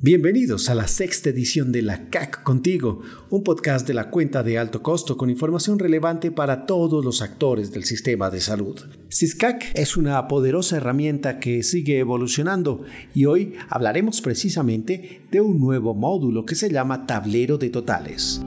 Bienvenidos a la sexta edición de La CAC Contigo, un podcast de la cuenta de alto costo con información relevante para todos los actores del sistema de salud. CISCAC es una poderosa herramienta que sigue evolucionando y hoy hablaremos precisamente de un nuevo módulo que se llama Tablero de Totales.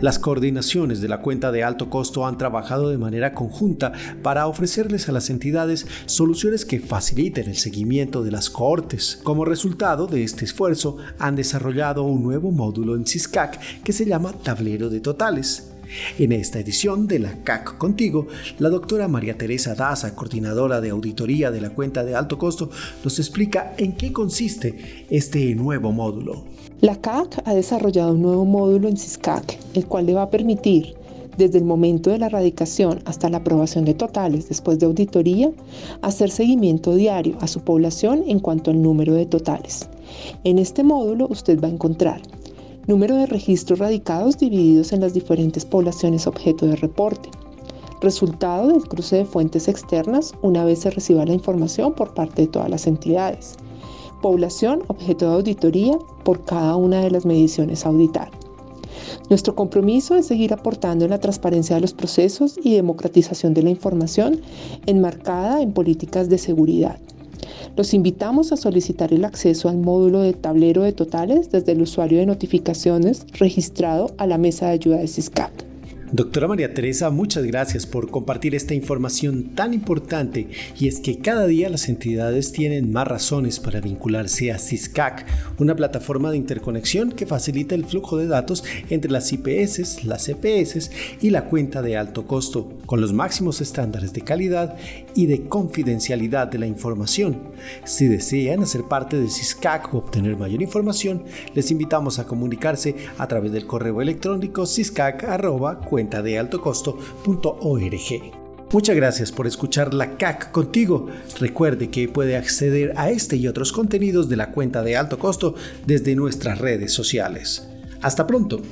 Las coordinaciones de la cuenta de alto costo han trabajado de manera conjunta para ofrecerles a las entidades soluciones que faciliten el seguimiento de las cohortes. Como resultado de este esfuerzo, han desarrollado un nuevo módulo en CISCAC que se llama Tablero de Totales. En esta edición de la CAC Contigo, la doctora María Teresa Daza, coordinadora de auditoría de la cuenta de alto costo, nos explica en qué consiste este nuevo módulo. La CAC ha desarrollado un nuevo módulo en CISCAC, el cual le va a permitir, desde el momento de la erradicación hasta la aprobación de totales después de auditoría, hacer seguimiento diario a su población en cuanto al número de totales. En este módulo usted va a encontrar número de registros radicados divididos en las diferentes poblaciones objeto de reporte, resultado del cruce de fuentes externas una vez se reciba la información por parte de todas las entidades, población objeto de auditoría por cada una de las mediciones a auditar. Nuestro compromiso es seguir aportando en la transparencia de los procesos y democratización de la información enmarcada en políticas de seguridad. Los invitamos a solicitar el acceso al módulo de tablero de totales desde el usuario de notificaciones registrado a la mesa de ayuda de CISCAP. Doctora María Teresa, muchas gracias por compartir esta información tan importante y es que cada día las entidades tienen más razones para vincularse a CISCAC, una plataforma de interconexión que facilita el flujo de datos entre las IPS, las CPS y la cuenta de alto costo, con los máximos estándares de calidad y de confidencialidad de la información. Si desean hacer parte de CISCAC o obtener mayor información, les invitamos a comunicarse a través del correo electrónico ciscac.com cuentadealtocosto.org. Muchas gracias por escuchar la CAC contigo. Recuerde que puede acceder a este y otros contenidos de la cuenta de alto costo desde nuestras redes sociales. Hasta pronto.